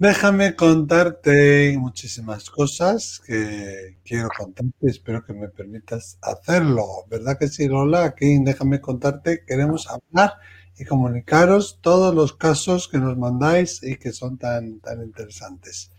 Déjame contarte muchísimas cosas que quiero contarte. Espero que me permitas hacerlo. ¿Verdad que sí, Lola? Aquí Déjame contarte. Queremos hablar y comunicaros todos los casos que nos mandáis y que son tan, tan interesantes.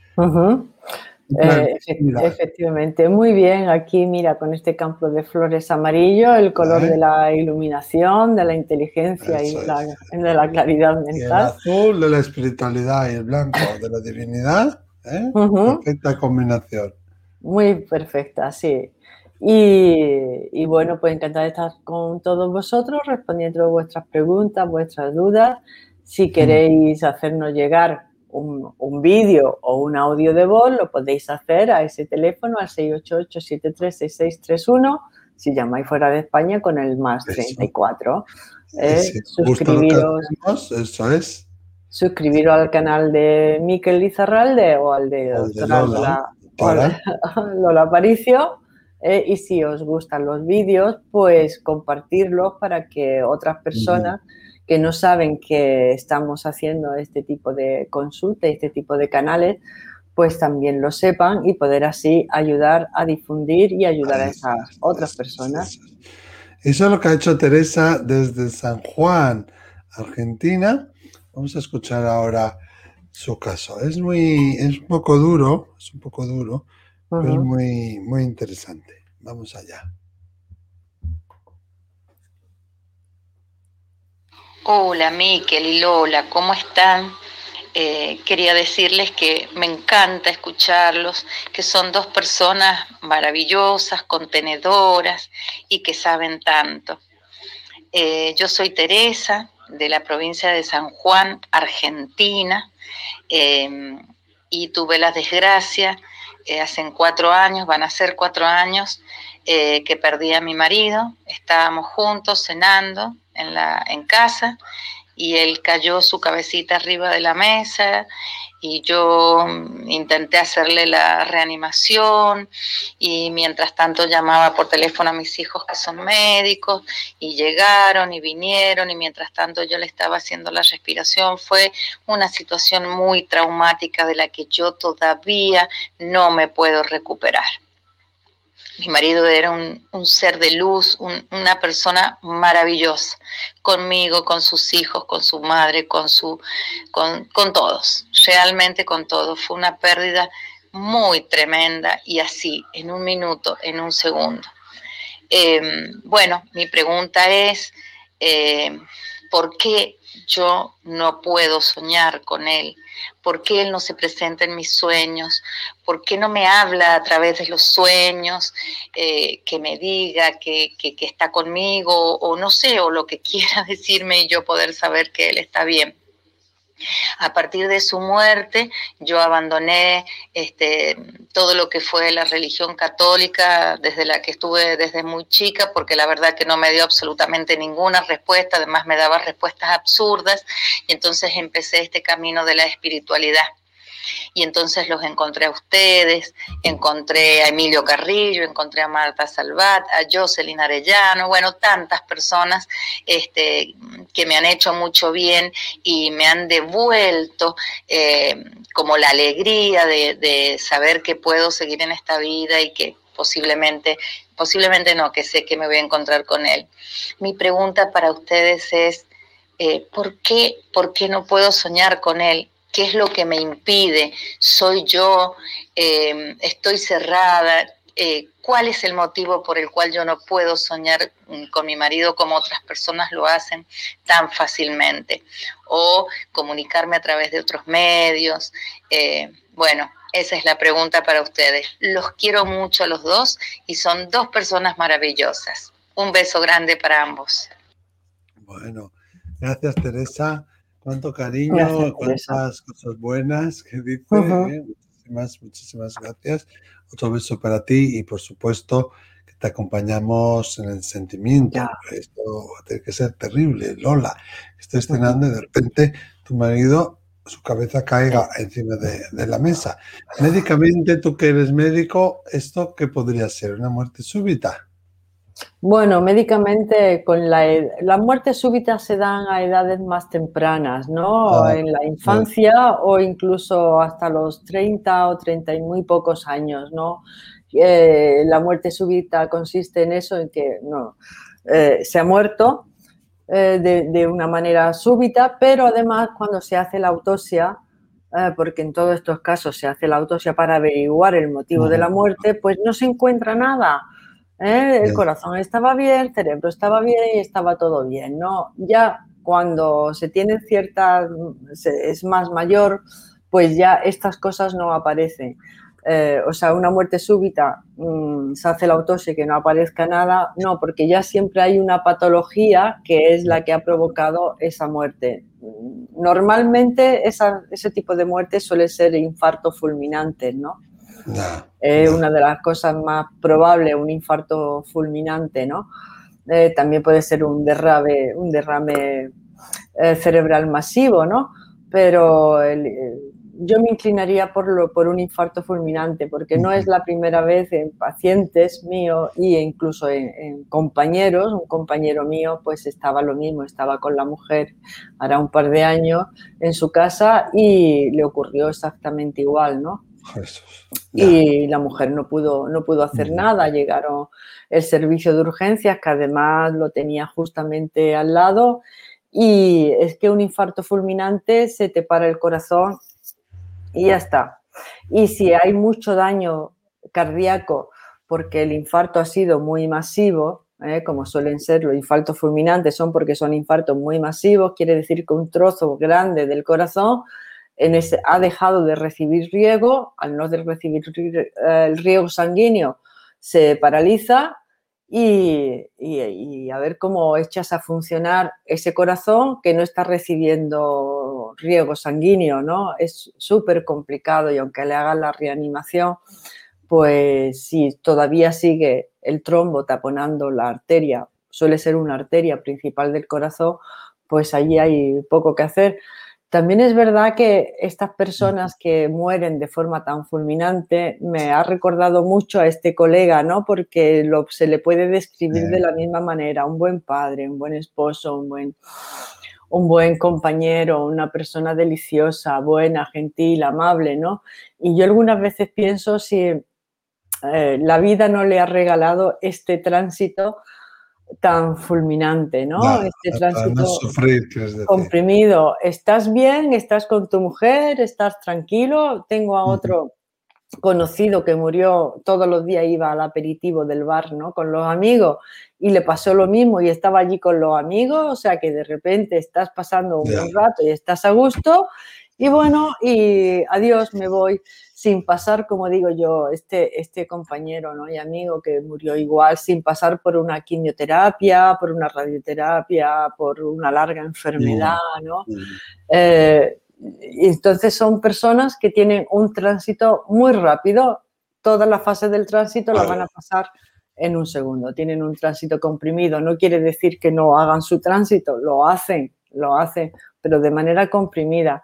Eh, efectivamente, muy bien. Aquí, mira, con este campo de flores amarillo, el color de la iluminación, de la inteligencia y de la claridad mental. el azul de la espiritualidad y el blanco de la divinidad. ¿eh? Perfecta combinación. Muy perfecta, sí. Y, y, bueno, pues encantada de estar con todos vosotros respondiendo vuestras preguntas, vuestras dudas. Si queréis hacernos llegar un, vídeo o un audio de voz, lo podéis hacer a ese teléfono al 688-736631 si llamáis fuera de España con el más 34. Eh, suscribiros, eso es. Suscribiros al canal de Miquel Lizarralde o al de, Lola, Lola, Aparicio. Eh, y si os gustan los vídeos, pues compartirlos para que otras personas que no saben que estamos haciendo este tipo de consulta, este tipo de canales, pues también lo sepan y poder así ayudar a difundir y ayudar a esas otras personas. Eso es lo que ha hecho Teresa desde San Juan, Argentina. Vamos a escuchar ahora su caso. Es muy, es un poco duro, es un poco duro, pero es muy, muy interesante. Vamos allá. Hola Miquel y Lola, ¿cómo están? Eh, quería decirles que me encanta escucharlos, que son dos personas maravillosas, contenedoras y que saben tanto. Eh, yo soy Teresa, de la provincia de San Juan, Argentina, em, y tuve la desgracia eh, hace cuatro años, van a ser cuatro años, que perdí a mi marido. Estábamos juntos cenando en, la, en casa y él cayó su cabecita arriba de la mesa y yo intenté hacerle la reanimación y mientras tanto llamaba por teléfono a mis hijos que son médicos y llegaron y vinieron y mientras tanto yo le estaba haciendo la respiración. Fue una situación muy traumática de la que yo todavía no me puedo recuperar. Mi marido era un, ser de luz, una persona maravillosa, conmigo, con sus hijos, con su madre, con, su, con, todos, realmente con todos. Fue una pérdida muy tremenda y así, en un minuto, en un segundo. Em, bueno, mi pregunta es, em, ¿por qué yo no puedo soñar con él? ¿Por qué Él no se presenta en mis sueños? ¿Por qué no me habla a través de los sueños? Eh, que me diga que, que, está conmigo o no sé, o lo que quiera decirme y yo poder saber que Él está bien. A partir de su muerte, yo abandoné este, todo lo que fue la religión católica desde la que estuve desde muy chica, porque la verdad que no me dio absolutamente ninguna respuesta, además me daba respuestas absurdas, y entonces empecé este camino de la espiritualidad y entonces los encontré a ustedes, encontré a Emilio Carrillo, encontré a Marta Salvat, a Jocelyn Arellano, bueno, tantas personas este, que me han hecho mucho bien y me han devuelto eh, como la alegría de, de saber que puedo seguir en esta vida y que posiblemente, posiblemente no, que sé que me voy a encontrar con él. Mi pregunta para ustedes es, eh, ¿por, qué, ¿por qué no puedo soñar con él? ¿Qué es lo que me impide? ¿Soy yo? Eh, ¿Estoy cerrada? Eh, ¿Cuál es el motivo por el cual yo no puedo soñar mm, con mi marido como otras personas lo hacen tan fácilmente? O comunicarme a través de otros medios. Eh, bueno, esa es la pregunta para ustedes. Los quiero mucho a los dos y son dos personas maravillosas. Un beso grande para ambos. Bueno, gracias Teresa. Cuánto cariño, cuántas cosas buenas que dice. ¿eh? Muchísimas, muchísimas gracias. Otro beso para ti y por supuesto que te acompañamos en el sentimiento. Esto tiene que ser terrible, Lola. Estoy cenando y de repente tu marido, su cabeza caiga encima de, de, la mesa. Médicamente, tú que eres médico, ¿esto qué podría ser? ¿Una muerte súbita? Bueno, médicamente con la, las muertes súbitas se dan a edades más tempranas, ¿no? Ah, en la infancia o incluso hasta los 30 o 30 y muy pocos años, ¿no? Eh, la muerte súbita consiste en eso, en que no, eh, se ha muerto eh, de, una manera súbita, pero además cuando se hace la autopsia, porque en todos estos casos se hace la autopsia para averiguar el motivo de la muerte, pues no se encuentra nada. El corazón estaba bien, el cerebro estaba bien y estaba todo bien, ¿no? Ya cuando se tiene cierta, es más mayor, pues ya estas cosas no aparecen. Eh, o sea, una muerte súbita, mm, se hace la autopsia y que no aparezca nada, no, porque ya siempre hay una patología que es la que ha provocado esa muerte. Normalmente ese tipo de muerte suele ser infarto fulminante, ¿no? Es una de las cosas más probables, un infarto fulminante, ¿no? Eh, también puede ser un derrame, un derrame eh, cerebral masivo, ¿no? Pero el, yo me inclinaría por, lo, por un infarto fulminante, porque no es la primera vez en pacientes míos e incluso en, compañeros. Un compañero mío pues estaba lo mismo, estaba con la mujer hará un par de años en su casa y le ocurrió exactamente igual, ¿no? Y la mujer no pudo, no pudo hacer nada. Llegaron el servicio de urgencias, que además lo tenía justamente al lado. Y es que un infarto fulminante se te para el corazón y ya está. Y si hay mucho daño cardíaco porque el infarto ha sido muy masivo, ¿eh? como suelen ser los infartos fulminantes, son porque son infartos muy masivos, quiere decir que un trozo grande del corazón en ese, ha dejado de recibir riego, al no de recibir el riego sanguíneo se paraliza y, a ver cómo echas a funcionar ese corazón que no está recibiendo riego sanguíneo, ¿no? Es súper complicado y aunque le hagan la reanimación, pues si todavía sigue el trombo taponando la arteria, suele ser una arteria principal del corazón, pues allí hay poco que hacer. También es verdad que estas personas que mueren de forma tan fulminante me ha recordado mucho a este colega, ¿no? Porque lo, se le puede describir de la misma manera, un buen padre, un buen esposo, un buen, un buen compañero, una persona deliciosa, buena, gentil, amable, ¿no? Y yo algunas veces pienso si eh, la vida no le ha regalado este tránsito tan fulminante, ¿no? este tránsito comprimido. ¿Estás bien? ¿Estás con tu mujer? ¿Estás tranquilo? Tengo a otro conocido que murió, todos los días iba al aperitivo del bar, ¿no? Con los amigos y le pasó lo mismo y estaba allí con los amigos, o sea que de repente estás pasando un buen rato y estás a gusto y bueno, y adiós, me voy sin pasar, como digo yo, este, este compañero ¿no? y amigo que murió igual, sin pasar por una quimioterapia, por una radioterapia, por una larga enfermedad, ¿no? Eh, entonces son personas que tienen un tránsito muy rápido, todas las fases del tránsito las van a pasar en un segundo, tienen un tránsito comprimido, no quiere decir que no hagan su tránsito, lo hacen, lo hacen, pero de manera comprimida.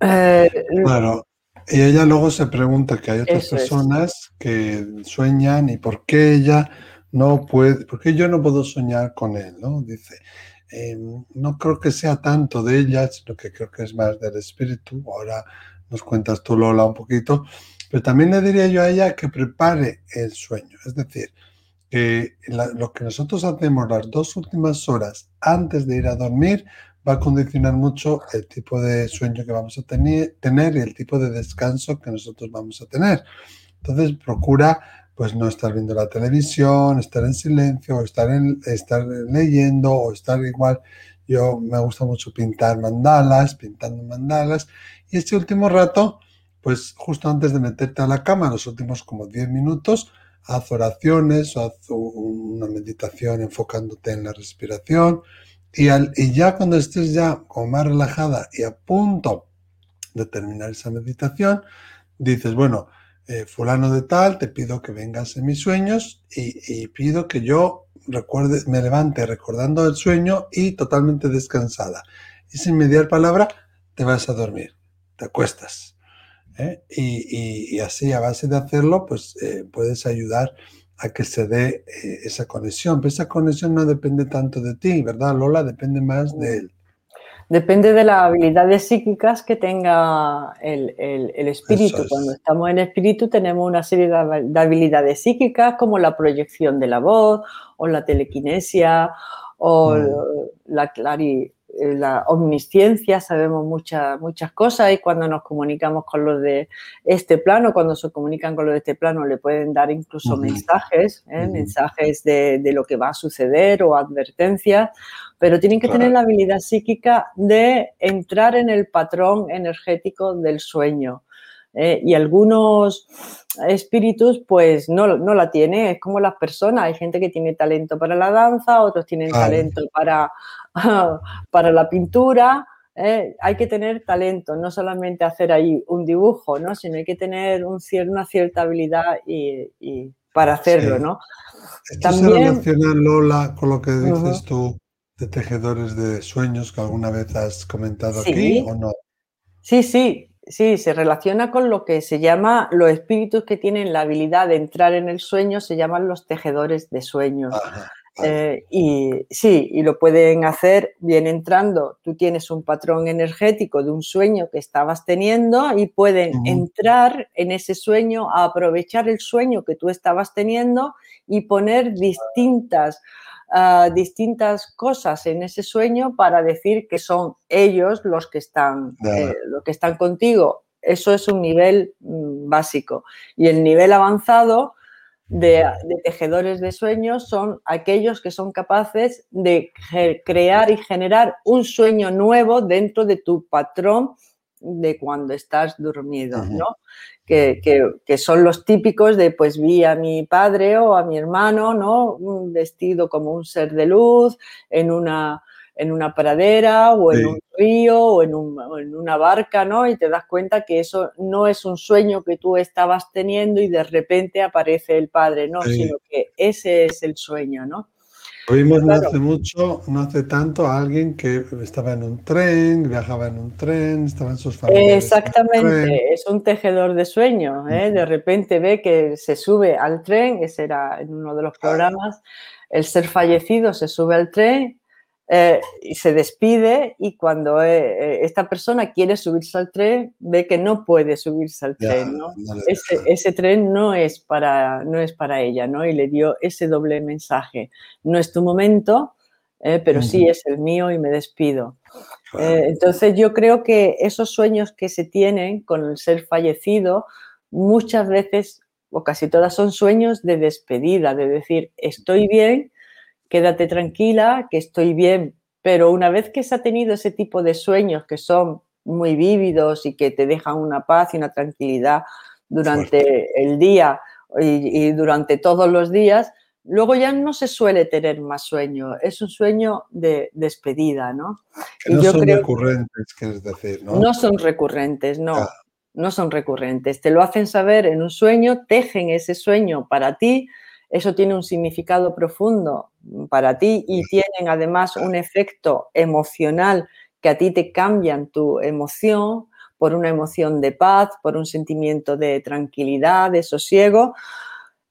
Eh, claro. Y ella luego se pregunta que hay otras personas que sueñan y por qué ella no puede, por qué yo no puedo soñar con él, ¿no? Dice, em, no creo que sea tanto de ella, sino que creo que es más del espíritu. Ahora nos cuentas tú, Lola, un poquito. Pero también le diría yo a ella que prepare el sueño. Es decir, que lo que nosotros hacemos las dos últimas horas antes de ir a dormir, va a condicionar mucho el tipo de sueño que vamos a tener, y el tipo de descanso que nosotros vamos a tener. Entonces, procura pues no estar viendo la televisión, estar en silencio, estar leyendo, o estar igual. Yo me gusta mucho pintar mandalas, pintando mandalas. Y este último rato, pues justo antes de meterte a la cama, los últimos como 10 minutos, haz oraciones o haz una meditación enfocándote en la respiración y, ya cuando estés ya como más relajada y a punto de terminar esa meditación, dices, bueno, eh, fulano de tal, te pido que vengas en mis sueños y, pido que yo recuerde, me levante recordando el sueño y totalmente descansada. Y sin mediar palabra, te vas a dormir, te acuestas. ¿eh? Y, así, a base de hacerlo, pues eh, puedes ayudar a que se dé eh, esa conexión. Pero esa conexión no depende tanto de ti, ¿verdad, Lola? Depende más de él. Depende de las habilidades psíquicas que tenga el, espíritu. Cuando estamos en espíritu tenemos una serie de habilidades psíquicas como la proyección de la voz o la telequinesia o mm. la clari, la omnisciencia, sabemos muchas, muchas cosas y cuando nos comunicamos con los de este plano, cuando se comunican con los de este plano, le pueden dar incluso mensajes, ¿eh? mensajes de, lo que va a suceder o advertencias, pero tienen que tener la habilidad psíquica de entrar en el patrón energético del sueño. ¿eh? y algunos espíritus pues no, no la tienen, es como las personas, hay gente que tiene talento para la danza, otros tienen talento para para la pintura eh, hay que tener talento, no solamente hacer ahí un dibujo, ¿no? sino hay que tener un una cierta habilidad y, para hacerlo. ¿no? ¿Esto También, se relaciona, Lola, con lo que dices tú de tejedores de sueños que alguna vez has comentado aquí o no? Sí, sí, sí, se relaciona con lo que se llama los espíritus que tienen la habilidad de entrar en el sueño, se llaman los tejedores de sueños. Eh, y sí, y lo pueden hacer bien entrando. Tú tienes un patrón energético de un sueño que estabas teniendo y pueden entrar en ese sueño, a aprovechar el sueño que tú estabas teniendo y poner distintas, ah, distintas cosas en ese sueño para decir que son ellos los que están, eh, que están contigo. Eso es un nivel mm, básico. Y el nivel avanzado de, tejedores de sueños son aquellos que son capaces de crear y generar un sueño nuevo dentro de tu patrón de cuando estás dormido, ¿no? Que, que, son los típicos de pues vi a mi padre o a mi hermano, ¿no? Vestido como un ser de luz en una en una pradera o en un río o en, una barca, ¿no? Y te das cuenta que eso no es un sueño que tú estabas teniendo y de repente aparece el padre, ¿no? Sino que ese es el sueño, ¿no? Vimos no hace mucho, no hace tanto, a alguien que estaba en un tren, viajaba en un tren, estaba en sus familiares. Exactamente, es un tejedor de sueños. ¿eh? De repente ve que se sube al tren, ese era en uno de los programas, el ser fallecido se sube al tren eh, y se despide y cuando eh, eh, esta persona quiere subirse al tren, ve que no puede subirse al tren, ¿no? ese, tren no es, para, no es para ella, ¿no? Y le dio ese doble mensaje. No es tu momento, pero sí es el mío y me despido. entonces yo creo que esos sueños que se tienen con el ser fallecido, muchas veces o casi todas son sueños de despedida, de decir, estoy bien, quédate tranquila, que estoy bien. Pero una vez que se ha tenido ese tipo de sueños que son muy vívidos y que te dejan una paz y una tranquilidad durante el día y, durante todos los días, luego ya no se suele tener más sueño, es un sueño de despedida, ¿no? no son recurrentes, quieres decir, ¿no? No son recurrentes, no, no son recurrentes. Te lo hacen saber en un sueño, tejen ese sueño para ti, eso tiene un significado profundo para ti y tienen además un efecto emocional que a ti te cambian tu emoción por una emoción de paz, por un sentimiento de tranquilidad, de sosiego,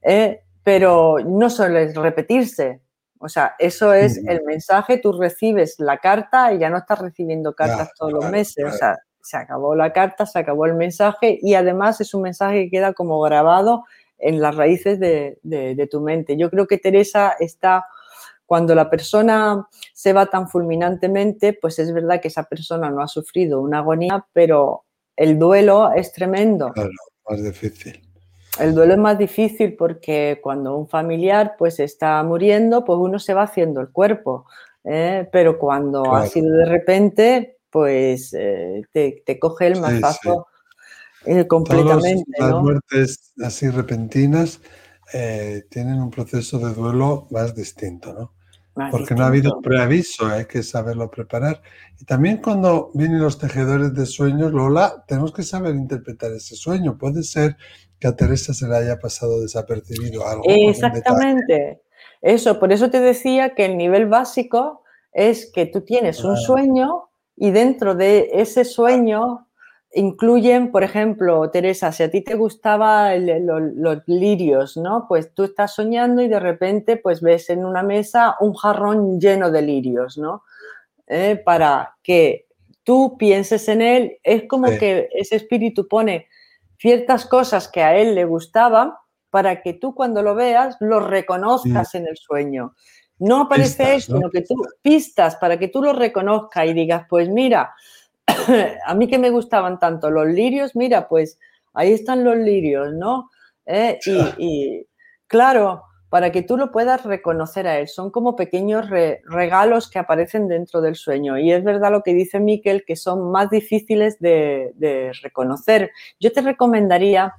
eh, pero no suele repetirse. O sea, eso es el mensaje, tú recibes la carta y ya no estás recibiendo cartas todos los meses. O sea, se acabó la carta, se acabó el mensaje y además es un mensaje que queda como grabado en las raíces de, tu mente. Yo creo que Teresa está, cuando la persona se va tan fulminantemente, pues es verdad que esa persona no ha sufrido una agonía, pero el duelo es tremendo. Claro, más difícil. El duelo es más difícil porque cuando un familiar pues está muriendo, pues uno se va haciendo el cuerpo, ¿eh? pero cuando ha sido de repente, pues eh, te, coge el mazazo eh, completamente. las muertes así repentinas eh, tienen un proceso de duelo más distinto, ¿no? Porque no ha habido preaviso, hay que saberlo preparar. Y también cuando vienen los tejedores de sueños, Lola, tenemos que saber interpretar ese sueño. Puede ser que a Teresa se le haya pasado desapercibido algo. Exactamente. Eso, por eso te decía que el nivel básico es que tú tienes un sueño y dentro de ese sueño incluyen, por ejemplo, Teresa, si a ti te gustaban los lirios, ¿no? Pues tú estás soñando y de repente pues ves en una mesa un jarrón lleno de lirios, ¿no? Eh, para que tú pienses en él, es como que ese espíritu pone ciertas cosas que a él le gustaban para que tú cuando lo veas lo reconozcas en el sueño. No aparece eso, sino que tú pistas para que tú lo reconozcas y digas, pues mira, a mí que me gustaban tanto los lirios, mira, pues ahí están los lirios, ¿no? Eh, y, claro, para que tú lo puedas reconocer a él, son como pequeños regalos que aparecen dentro del sueño. Y es verdad lo que dice Miquel, que son más difíciles de, reconocer. Yo te recomendaría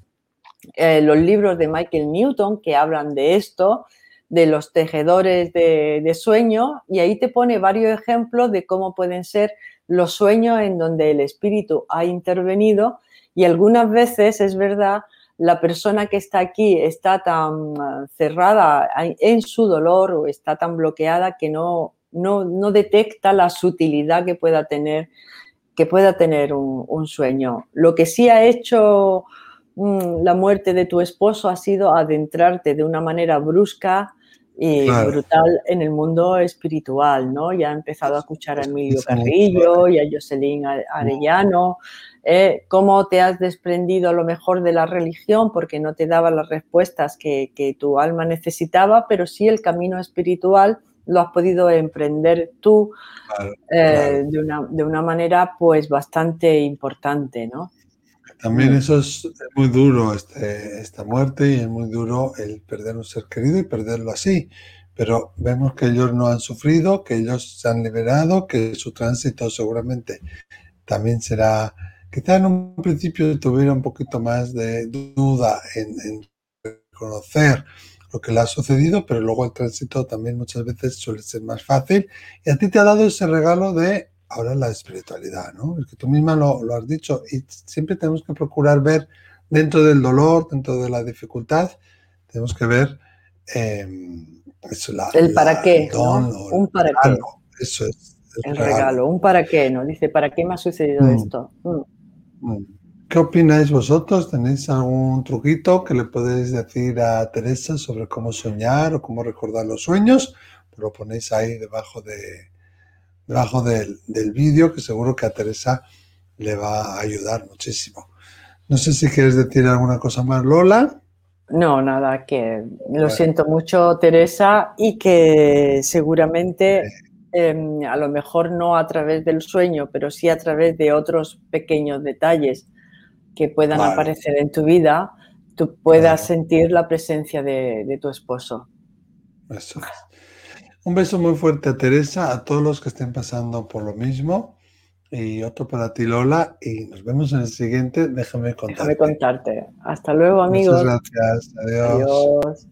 eh, los libros de Michael Newton que hablan de esto, de los tejedores de, de, sueño, y ahí te pone varios ejemplos de cómo pueden ser los sueños en donde el espíritu ha intervenido y algunas veces es verdad, la persona que está aquí está tan ah, cerrada en su dolor o está tan bloqueada que no, no, detecta la sutilidad que pueda tener, que pueda tener un, sueño. Lo que sí ha hecho mm, la muerte de tu esposo ha sido adentrarte de una manera brusca y brutal en el mundo espiritual, ¿no? Ya ha empezado a escuchar a Emilio Carrillo y a Jocelyn Arellano, eh, cómo te has desprendido a lo mejor de la religión porque no te daba las respuestas que, que tu alma necesitaba, pero sí el camino espiritual lo has podido emprender tú eh, De, una, de una manera pues bastante importante, ¿no? También eso es muy duro, este, esta muerte, y es muy duro el perder un ser querido y perderlo así. Pero vemos que ellos no han sufrido, que ellos se han liberado, que su tránsito seguramente también será, quizá en un principio tuviera un poquito más de duda en, en reconocer lo que le ha sucedido, pero luego el tránsito también muchas veces suele ser más fácil. Y a ti te ha dado ese regalo de ahora la espiritualidad, ¿no? Es que tú misma lo, has dicho y siempre tenemos que procurar ver dentro del dolor, dentro de la dificultad, tenemos que ver em, el para qué, un para qué. Eso es. El, regalo. un para qué, ¿no? Dice, ¿para qué me ha sucedido mm. esto? Mm. Mm. ¿Qué opináis vosotros? ¿Tenéis algún truquito que le podéis decir a Teresa sobre cómo soñar o cómo recordar los sueños? lo ponéis ahí debajo de, debajo del, vídeo, que seguro que a Teresa le va a ayudar muchísimo. No sé si quieres decir alguna cosa más, Lola. No, nada, que lo siento mucho, Teresa, y que seguramente em, a lo mejor no a través del sueño, pero sí a través de otros pequeños detalles que puedan aparecer en tu vida, tú puedas sentir la presencia de, de tu esposo. Eso es. Un beso muy fuerte a Teresa, a todos los que estén pasando por lo mismo. Y otro para ti, Lola. Y nos vemos en el siguiente. Déjame contarte. Déjame contarte. Hasta luego, amigos. Muchas gracias. Adiós. Adiós.